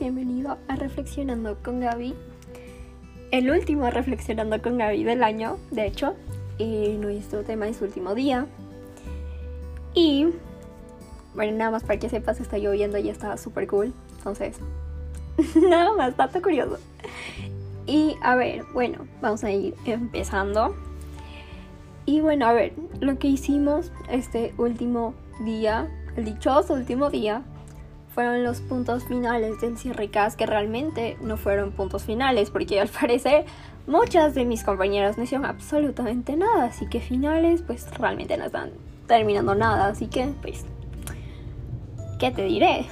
Bienvenido a Reflexionando con Gaby. El último Reflexionando con Gaby del año, de hecho, y nuestro tema es último día. Y bueno, nada más para que sepas, está lloviendo y está súper cool. Entonces, nada más, dato curioso. Y a ver, bueno, vamos a ir empezando. Y bueno, a ver, lo que hicimos este último día, el dichoso último día, fueron los puntos finales del cierre CAS, que realmente no fueron puntos finales, porque al parecer muchas de mis compañeras no hicieron absolutamente nada, así que finales pues realmente no están terminando nada, así que pues, ¿qué te diré?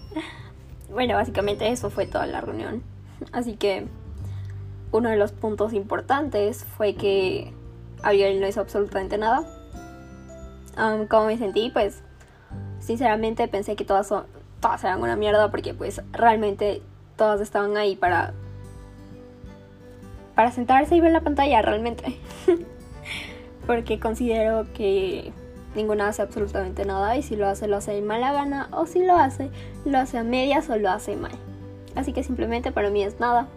bueno, básicamente eso fue toda la reunión, así que uno de los puntos importantes fue que Abigail no hizo absolutamente nada. Um, ¿Cómo me sentí? Pues sinceramente pensé que todas, son, todas eran una mierda porque pues realmente todas estaban ahí para para sentarse y ver la pantalla realmente. porque considero que ninguna hace absolutamente nada y si lo hace lo hace de mala gana o si lo hace lo hace a medias o lo hace mal. Así que simplemente para mí es nada.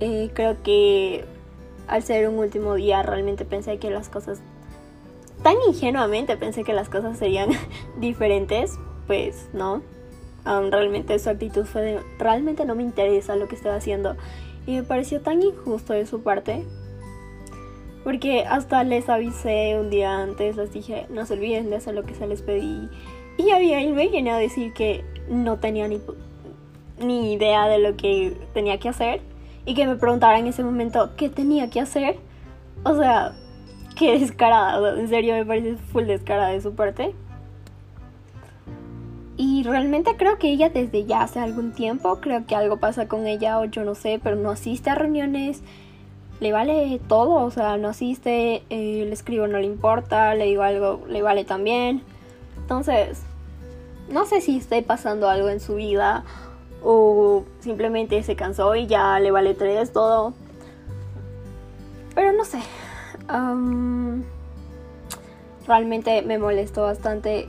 Eh, creo que al ser un último día realmente pensé que las cosas tan ingenuamente pensé que las cosas serían diferentes, pues no. realmente su actitud fue de, realmente no me interesa lo que estoy haciendo. Y me pareció tan injusto de su parte. Porque hasta les avisé un día antes, les dije, no se olviden de hacer lo que se les pedí. Y Abigail me viene a decir que no tenía ni, ni idea de lo que tenía que hacer. Y que me preguntara en ese momento qué tenía que hacer. O sea, qué descarada, en serio me parece full descarada de su parte. Y realmente creo que ella desde ya hace algún tiempo, creo que algo pasa con ella o yo no sé, pero no asiste a reuniones, le vale todo, o sea, no asiste, eh, le escribo no le importa, le digo algo, le vale también. Entonces, no sé si esté pasando algo en su vida o simplemente se cansó y ya le vale tres todo. Pero no sé, realmente me molestó bastante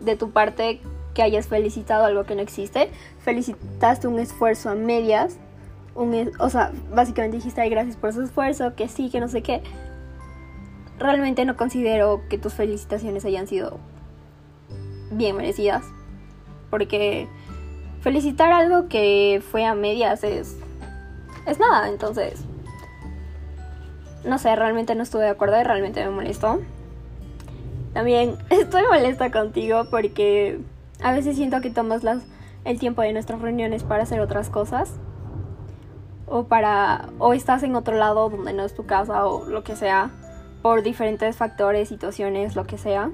de tu parte que hayas felicitado algo que no existe. Felicitaste un esfuerzo a medias. Un, o sea, básicamente dijiste, ay, gracias por su esfuerzo, que sí, que no sé qué. Realmente no considero que tus felicitaciones hayan sido bien merecidas. Porque felicitar algo que fue a medias es, es nada, entonces no sé, realmente no estuve de acuerdo y realmente me molestó. También estoy molesta contigo porque a veces siento que tomas las, el tiempo de nuestras reuniones para hacer otras cosas. O para. o estás en otro lado donde no es tu casa o lo que sea. Por diferentes factores, situaciones, lo que sea.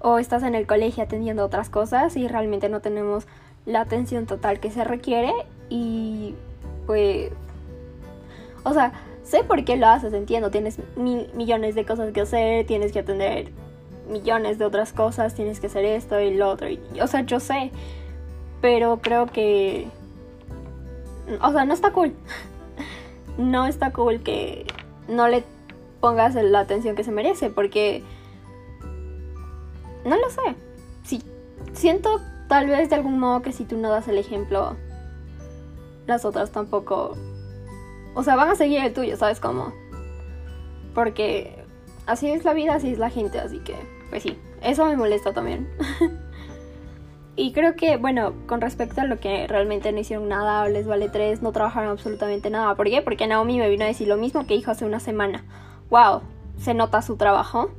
O estás en el colegio atendiendo otras cosas y realmente no tenemos la atención total que se requiere. Y pues. O sea, sé por qué lo haces, entiendo, tienes mil millones de cosas que hacer, tienes que atender millones de otras cosas, tienes que hacer esto y lo otro. o sea, yo sé, pero creo que... O sea, no está cool. no está cool que no le pongas la atención que se merece, porque... No lo sé. Sí, siento tal vez de algún modo que si tú no das el ejemplo, las otras tampoco o sea, van a seguir el tuyo, ¿sabes cómo? Porque así es la vida, así es la gente, así que, pues sí, eso me molesta también. y creo que, bueno, con respecto a lo que realmente no hicieron nada, les vale tres, no trabajaron absolutamente nada. ¿Por qué? Porque Naomi me vino a decir lo mismo que dijo hace una semana. ¡Wow! Se nota su trabajo.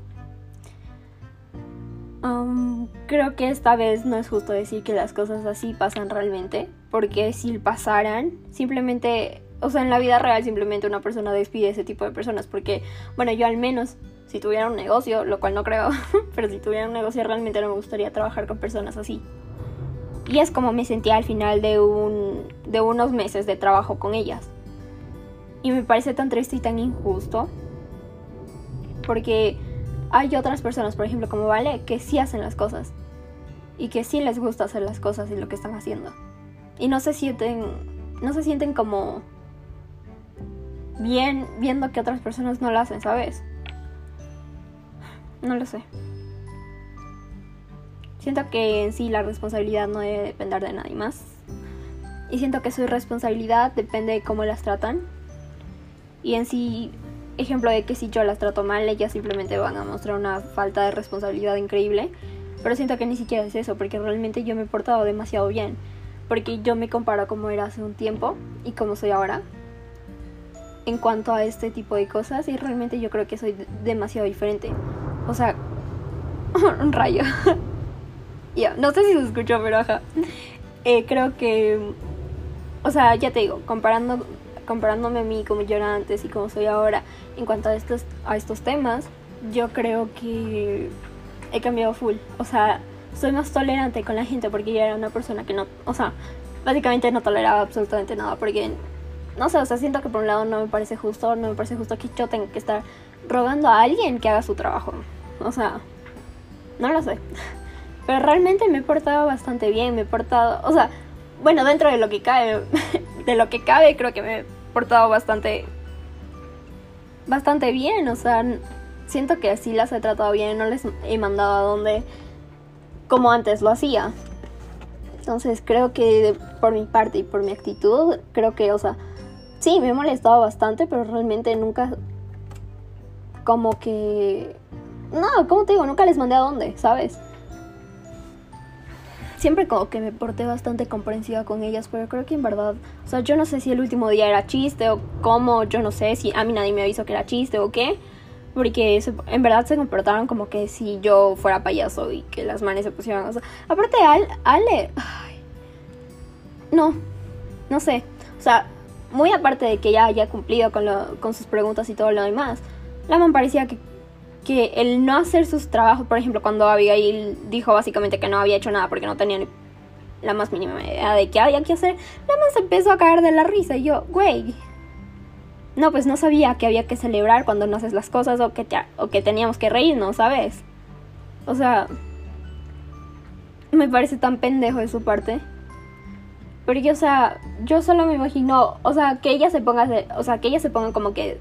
Um, creo que esta vez no es justo decir que las cosas así pasan realmente, porque si pasaran, simplemente o sea, en la vida real simplemente una persona despide ese tipo de personas porque, bueno, yo al menos, si tuviera un negocio, lo cual no creo, pero si tuviera un negocio realmente no me gustaría trabajar con personas así. Y es como me sentía al final de, un, de unos meses de trabajo con ellas. Y me parece tan triste y tan injusto. Porque hay otras personas, por ejemplo, como Vale, que sí hacen las cosas. Y que sí les gusta hacer las cosas y lo que están haciendo. Y no se sienten, no se sienten como bien viendo que otras personas no lo hacen, ¿sabes? No lo sé. Siento que en sí la responsabilidad no debe depender de nadie más. Y siento que su responsabilidad depende de cómo las tratan. Y en sí, ejemplo de que si yo las trato mal, ellas simplemente van a mostrar una falta de responsabilidad increíble. Pero siento que ni siquiera es eso, porque realmente yo me he portado demasiado bien. Porque yo me comparo como era hace un tiempo y como soy ahora. En cuanto a este tipo de cosas, y realmente yo creo que soy demasiado diferente. O sea, un rayo. ya, no sé si se escuchó, pero ajá. Eh, creo que, o sea, ya te digo, comparando, comparándome a mí como yo era antes y como soy ahora en cuanto a estos, a estos temas, yo creo que he cambiado full. O sea, soy más tolerante con la gente porque yo era una persona que no, o sea, básicamente no toleraba absolutamente nada porque, no sé, o sea, siento que por un lado no me parece justo, no me parece justo que yo tenga que estar rogando a alguien que haga su trabajo. O sea, no lo sé. Pero realmente me he portado bastante bien, me he portado, o sea, bueno, dentro de lo que cabe, de lo que cabe, creo que me he portado bastante, bastante bien, o sea, siento que así las he tratado bien, no les he mandado a donde, como antes lo hacía. Entonces creo que por mi parte y por mi actitud, creo que, o sea, sí, me he molestado bastante, pero realmente nunca, como que, no, como te digo, nunca les mandé a dónde, ¿sabes? siempre como que me porté bastante comprensiva con ellas, pero creo que en verdad, o sea, yo no sé si el último día era chiste o cómo, yo no sé si a mí nadie me avisó que era chiste o qué, porque en verdad se comportaron como que si yo fuera payaso y que las manes se pusieran, aparte Al, Ale, no, no sé, o sea, muy aparte de que ya haya cumplido con, con sus preguntas y todo lo demás, la man parecía que que el no hacer sus trabajos, por ejemplo, cuando Abigail dijo básicamente que no había hecho nada porque no tenía ni la más mínima idea de qué había que hacer, la más empezó a caer de la risa y yo, güey, no, pues no sabía que había que celebrar cuando no haces las cosas o que, o que teníamos que reírnos, ¿sabes? O sea, me parece tan pendejo de su parte. Porque, o sea, yo solo me imagino, o sea, que ella se ponga, o sea, que ella se ponga como que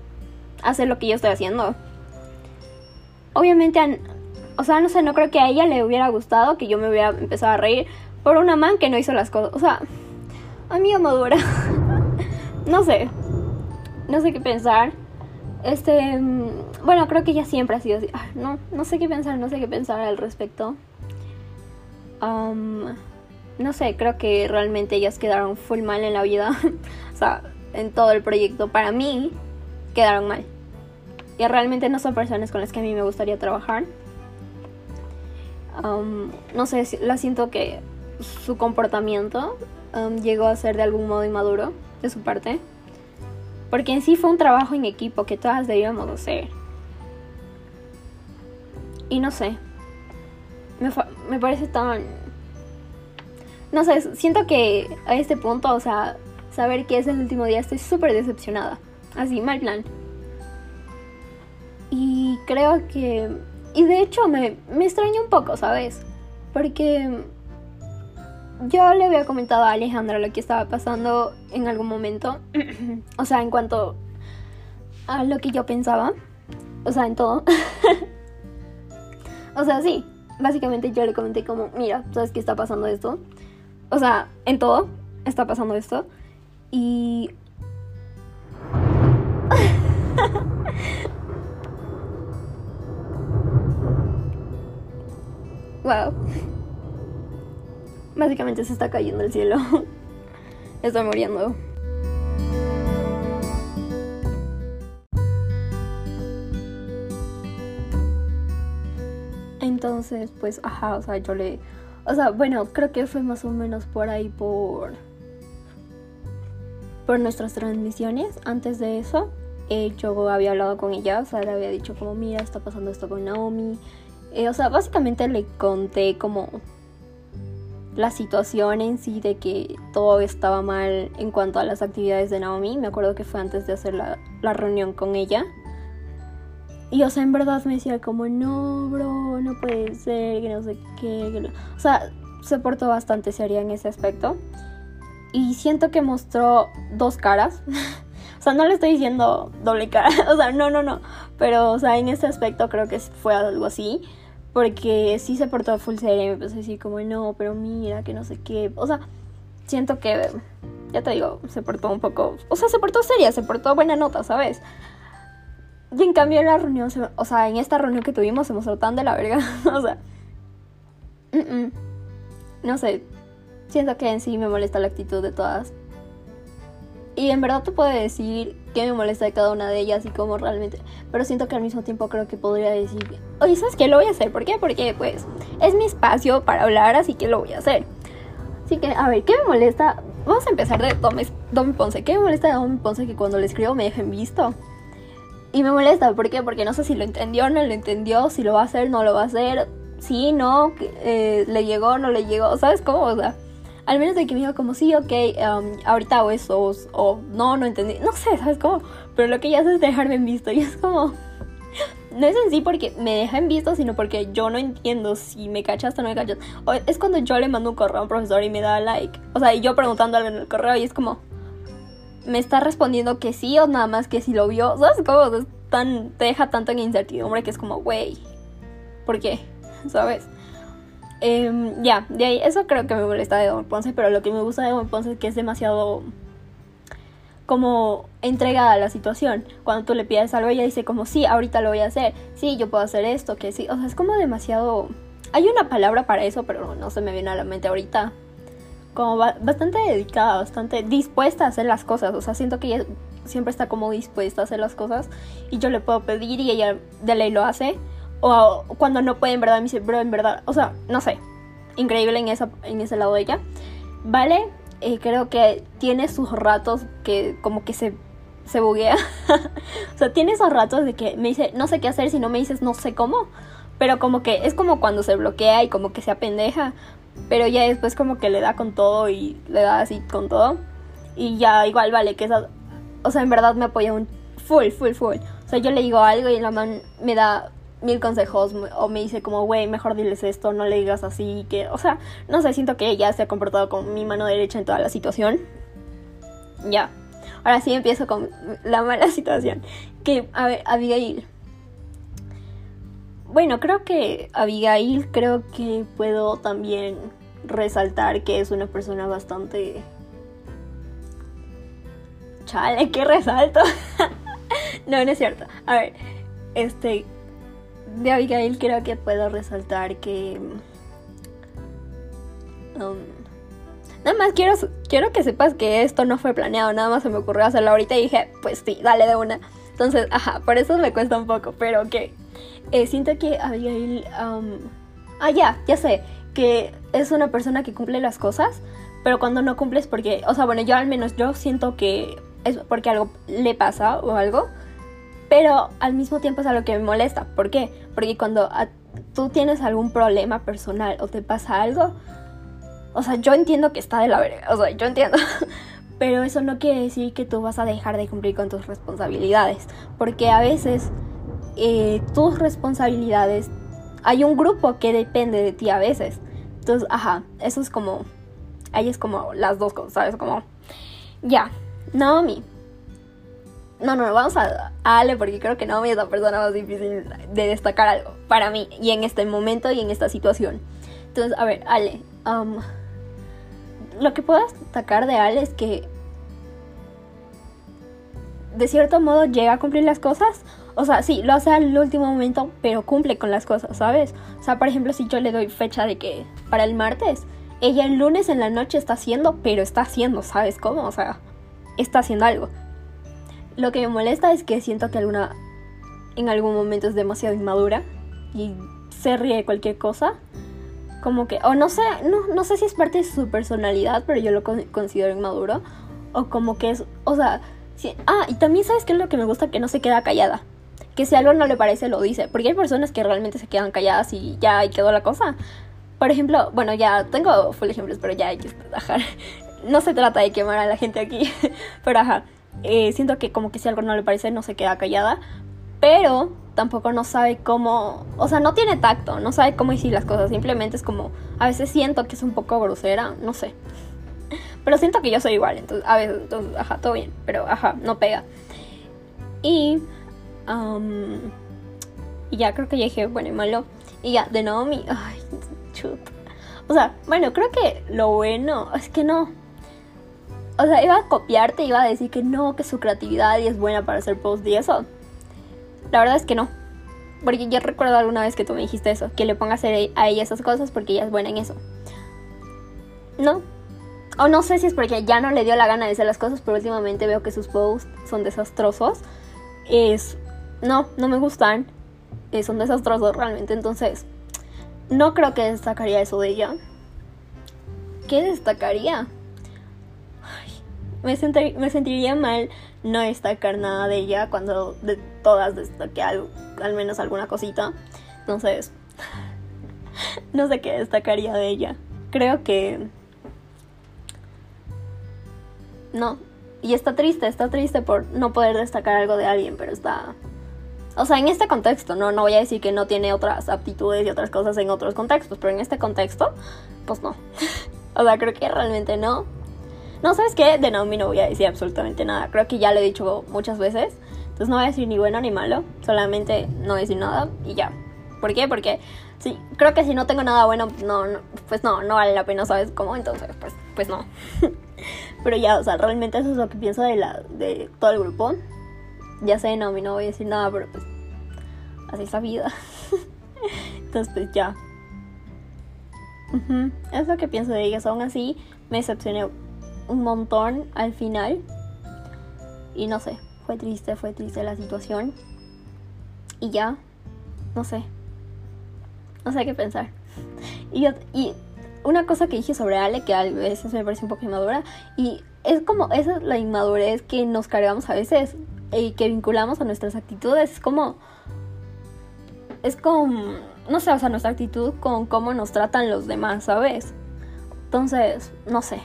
hacer lo que yo estoy haciendo obviamente, o sea, no sé, no creo que a ella le hubiera gustado que yo me hubiera empezado a reír por una man que no hizo las cosas. O sea, amiga madura. no sé. No sé qué pensar. Este, mm, bueno, creo que ella siempre ha sido así. Ah, no, no sé qué pensar, no sé qué pensar al respecto. No sé, creo que realmente ellas quedaron full mal en la vida. o sea, en todo el proyecto. Para mí, quedaron mal y realmente no son personas con las que a mí me gustaría trabajar. Um, no sé, la siento que su comportamiento llegó a ser de algún modo inmaduro de su parte. Porque en sí fue un trabajo en equipo que todas debíamos hacer. Y no sé. Me, me parece tan... No sé, siento que a este punto, o sea, saber que es el último día, estoy súper decepcionada. Así, mal plan. Y creo que... Y de hecho me, me extraña un poco, ¿sabes? Porque yo le había comentado a Alejandra lo que estaba pasando en algún momento. o sea, en cuanto a lo que yo pensaba. O sea, en todo. o sea, sí. Básicamente yo le comenté como, mira, ¿sabes qué está pasando esto? O sea, en todo está pasando esto. Y... Wow. Básicamente se está cayendo el cielo. Estoy muriendo. Entonces, pues, ajá, o sea, yo le... O sea, bueno, creo que fue más o menos por ahí por... Por nuestras transmisiones. Antes de eso, eh, yo había hablado con ella, o sea, le había dicho como, mira, está pasando esto con Naomi. Eh, o sea, básicamente le conté como la situación en sí de que todo estaba mal en cuanto a las actividades de Naomi. Me acuerdo que fue antes de hacer la, la reunión con ella. Y o sea, en verdad me decía como, no, bro, no puede ser, que no sé qué. O sea, se portó bastante seria en ese aspecto. Y siento que mostró dos caras. o sea, no le estoy diciendo doble cara. o sea, no, no, no. Pero, o sea, en ese aspecto creo que fue algo así Porque sí se portó full seria y me empezó a decir como, no, pero mira, que no sé qué. O sea, siento que, ya te digo, se portó un poco... O sea, se portó seria, se portó buena nota, ¿sabes? Y en cambio en la reunión, o sea, en esta reunión que tuvimos se mostró tan de la verga. o sea... No sé, siento que en sí me molesta la actitud de todas. Y en verdad te puedo decir que me molesta de cada una de ellas y cómo realmente. Pero siento que al mismo tiempo creo que podría decir, oye, ¿sabes qué? Lo voy a hacer. ¿Por qué? Porque pues es mi espacio para hablar, así que lo voy a hacer. Así que, a ver, ¿qué me molesta? Vamos a empezar de Domi Ponce. ¿Qué me molesta de Domi Ponce que cuando le escribo me dejen visto? Y me molesta, ¿por qué? Porque no sé si lo entendió o no lo entendió, si lo va a hacer, no lo va a hacer, sí, no, eh, le llegó, no le llegó, ¿sabes cómo? O sea, al menos de que me dijo como, sí, ok, um, ahorita hago eso, o, no, no entendí, no sé, ¿sabes cómo? Pero lo que ella hace es dejarme en visto y es como... No es en sí porque me deja en visto, sino porque yo no entiendo si me cachas o no me cachas. O es cuando yo le mando un correo a un profesor y me da like. O sea, y yo preguntando algo en el correo y es como... Me está respondiendo que sí o nada más que si lo vio. ¿Sabes cómo? tan, te deja tanto en incertidumbre que es como, güey, ¿por qué? ¿Sabes? Em, ya, de ahí, eso creo que me molesta de Don Ponce, pero lo que me gusta de Don Ponce es que es demasiado como entregada a la situación. Cuando tú le pides algo, ella dice como, sí, ahorita lo voy a hacer, sí, yo puedo hacer esto, que sí, o sea, es como demasiado... Hay una palabra para eso, pero no se me viene a la mente ahorita. Como bastante dedicada, bastante dispuesta a hacer las cosas, o sea, siento que ella siempre está como dispuesta a hacer las cosas y yo le puedo pedir y ella de ley lo hace. O cuando no puede, en verdad, me dice, bro, en verdad, o sea, no sé, increíble en, esa, en ese lado de ella. Vale, eh, creo que tiene sus ratos que como que se, se buguea. o sea, tiene esos ratos de que me dice, no sé qué hacer si no me dices, no sé cómo. Pero como que es como cuando se bloquea y como que se apendeja. Pero ya después como que le da con todo y le da así con todo. Y ya igual vale que esa... O sea, en verdad me apoya un full, full, full. O sea, yo le digo algo y la man me da mil consejos o me dice como, güey, mejor diles esto, no le digas así, que, o sea, no sé, siento que ella se ha comportado con mi mano derecha en toda la situación. Ya. Ahora sí empiezo con la mala situación. Que, a ver, Abigail. Bueno, creo que Abigail, creo que puedo también resaltar que es una persona bastante... Chale, qué resalto. no, no es cierto. A ver, este, de Abigail creo que puedo resaltar que... Um, nada más quiero, quiero que sepas que esto no fue planeado, nada más se me ocurrió hacerlo ahorita y dije, pues sí, dale de una. Entonces, ajá, por eso me cuesta un poco, pero ok. Eh, siento que Abigail... Um, ah, ya, ya sé, que es una persona que cumple las cosas, pero cuando no cumples porque, o sea, bueno, yo al menos yo siento que es porque algo le pasa o algo pero al mismo tiempo es algo que me molesta. ¿Por qué? Porque cuando tú tienes algún problema personal o te pasa algo, o sea, yo entiendo que está de la verga, o sea, yo entiendo. Pero eso no quiere decir que tú vas a dejar de cumplir con tus responsabilidades. Porque a veces eh, tus responsabilidades, hay un grupo que depende de ti a veces. Entonces, ajá, eso es como, ahí es como las dos cosas, ¿sabes? Como, ya, Naomi, no, no, vamos a, Ale porque creo que no es la persona más difícil de destacar algo para mí y en este momento y en esta situación. Entonces, a ver, Ale, um, lo que puedo destacar de Ale es que de cierto modo llega a cumplir las cosas. O sea, sí, lo hace al último momento, pero cumple con las cosas, ¿sabes? O sea, por ejemplo, si yo le doy fecha de que para el martes, ella el lunes en la noche está haciendo, pero está haciendo, ¿sabes cómo? O sea, está haciendo algo. Lo que me molesta es que siento que alguna en algún momento es demasiado inmadura y se ríe de cualquier cosa. Como que, o no sé, no, no sé si es parte de su personalidad, pero yo lo considero inmaduro. O como que es, o sea, ah, y también sabes que es lo que me gusta, que no se queda callada. Que si algo no le parece, lo dice. Porque hay personas que realmente se quedan calladas y ya ahí quedó la cosa. Por ejemplo, bueno, ya tengo full ejemplos, pero ya hay que dejar. No se trata de quemar a la gente aquí, pero ajá. Eh, siento que como que si algo no le parece no se queda callada, pero tampoco no sabe cómo, o sea, no tiene tacto, no sabe cómo decir las cosas, simplemente es como, a veces siento que es un poco grosera, no sé. Pero siento que yo soy igual, entonces, a veces, entonces, ajá, todo bien, pero ajá, no pega. Y, y ya creo que ya dije bueno y malo. Y ya, de Naomi, ay, chut. O sea, bueno, creo que lo bueno es que no. O sea, iba a copiarte, iba a decir que no, que su creatividad y es buena para hacer post y eso. La verdad es que no. Porque yo recuerdo alguna vez que tú me dijiste eso, que le ponga a hacer a ella esas cosas porque ella es buena en eso. No. O no sé si es porque ya no le dio la gana de hacer las cosas, pero últimamente veo que sus posts son desastrosos. Es. No, no me gustan. Son desastrosos realmente. Entonces, no creo que destacaría eso de ella. ¿Qué destacaría? me, me sentiría mal no destacar nada de ella cuando de todas destaqué algo, al menos alguna cosita. Entonces, no sé qué destacaría de ella. Creo que... No. Y está triste, está triste por no poder destacar algo de alguien, pero está... O sea, en este contexto, no, no voy a decir que no tiene otras aptitudes y otras cosas en otros contextos, pero en este contexto, pues no. o sea, creo que realmente no. No, ¿sabes qué? De Naomi no voy a decir absolutamente nada. Creo que ya lo he dicho muchas veces. Entonces no voy a decir ni bueno ni malo. Solamente no decir nada y ya. ¿Por qué? Porque sí, creo que si no tengo nada bueno, no, pues no, no vale la pena, ¿sabes cómo? Entonces, pues, pues no. Pero ya, o sea, realmente eso es lo que pienso de, la, de todo el grupo. Ya sé, Naomi no voy a decir nada, pero pues así es la vida. Entonces, ya. Es lo que pienso de ellas. Aún así, me decepcioné un montón al final. Y no sé, fue triste, fue triste la situación. Y ya, no sé. No sé qué pensar. Y, y una cosa que dije sobre Ale, que a veces me parece un poco inmadura, y es como esa es la inmadurez que nos cargamos a veces y que vinculamos a nuestras actitudes. Es como. Es como. No sé, o sea, nuestra actitud con cómo nos tratan los demás, ¿sabes? Entonces, no sé.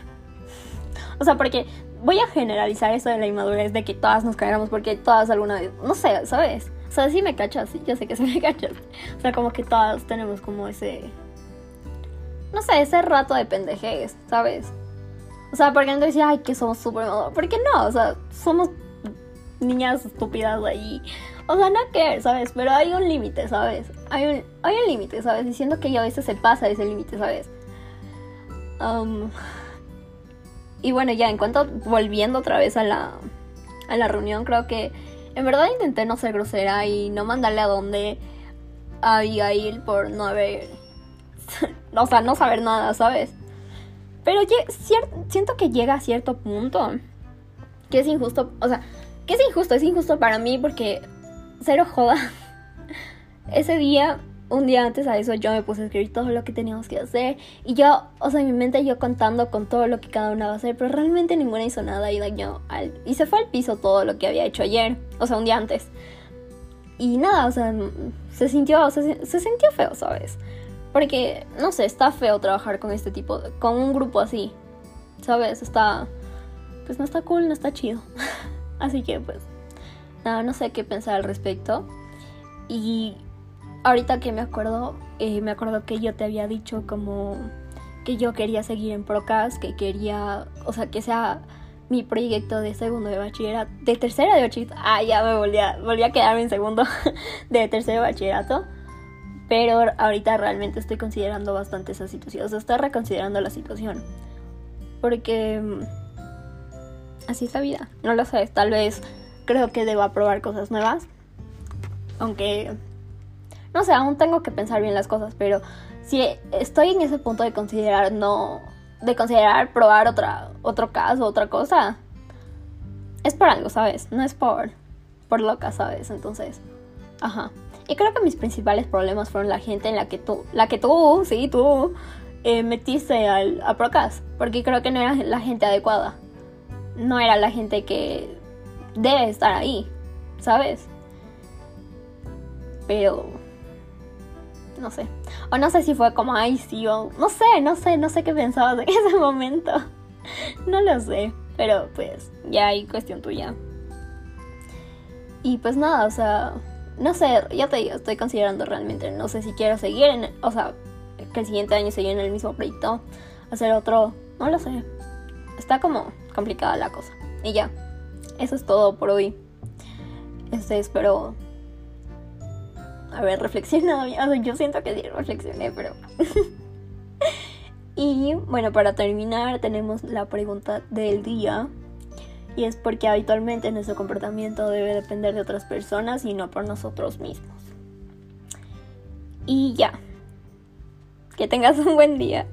O sea, porque voy a generalizar eso de la inmadurez de que todas nos caigamos porque todas alguna vez, no sé, ¿sabes? O sea, sí me cachas, sí, yo sé que sí me cachas. O sea, como que todas tenemos como ese, no sé, ese rato de pendejez, ¿sabes? O sea, porque no decir, ay, que somos súper maduros. ¿Por qué no? O sea, somos niñas estúpidas ahí. O sea, no que, ¿sabes? Pero hay un límite, ¿sabes? Hay un, hay un límite, ¿sabes? Diciendo que ya a veces se pasa ese límite, ¿sabes? Um, y bueno, ya en cuanto volviendo otra vez a la, a la reunión, creo que en verdad intenté no ser grosera y no mandarle a donde a Abigail por no haber. o sea, no saber nada, ¿sabes? Pero siento que llega a cierto punto que es injusto. O sea, que es injusto, es injusto para mí porque. Cero joda. Ese día un día antes a eso yo me puse a escribir todo lo que teníamos que hacer y yo, o sea, en mi mente yo contando con todo lo que cada una va a hacer, pero realmente ninguna hizo nada y dañó al... Y se fue al piso todo lo que había hecho ayer, o sea, un día antes. Y nada, o sea, se sintió, se, se sintió feo, ¿sabes? Porque, no sé, está feo trabajar con este tipo, con un grupo así, ¿sabes? Está, pues no está cool, no está chido. así que, pues, nada, no sé qué pensar al respecto. Y ahorita que me acuerdo, eh, me acuerdo que yo te había dicho como que yo quería seguir en Procast, que quería, o sea, que sea mi proyecto de segundo de bachillerato, de tercera de bachillerato, ah, ya me volví a, volví a quedarme en segundo de tercero de bachillerato, pero ahorita realmente estoy considerando bastante esa situación, o sea, estoy reconsiderando la situación, porque mm, así es la vida, no lo sé, tal vez creo que debo probar cosas nuevas, aunque no sé, aún tengo que pensar bien las cosas, pero si estoy en ese punto de considerar no, de considerar probar otra, otro caso, otra cosa, es por algo, ¿sabes? No es por, por loca, ¿sabes? Entonces, ajá. Y creo que mis principales problemas fueron la gente en la que tú, la que tú, sí, tú, eh, metiste al, a Procas, porque creo que no era la gente adecuada. No era la gente que debe estar ahí, ¿sabes? Pero no sé. O no sé si fue como, ay, sí, o no sé, no sé, no sé qué pensabas en ese momento. No lo sé, pero pues ya hay cuestión tuya. Y pues nada, o sea, no sé, ya te digo, estoy considerando realmente, no sé si quiero seguir en, o sea, que el siguiente año seguir en el mismo proyecto, hacer otro, no lo sé. Está como complicada la cosa. Y ya, eso es todo por hoy. Este, espero haber reflexionado. O yo siento que sí reflexioné, pero... y bueno, para terminar tenemos la pregunta del día. Y es porque habitualmente nuestro comportamiento debe depender de otras personas y no por nosotros mismos. Y ya. Que tengas un buen día.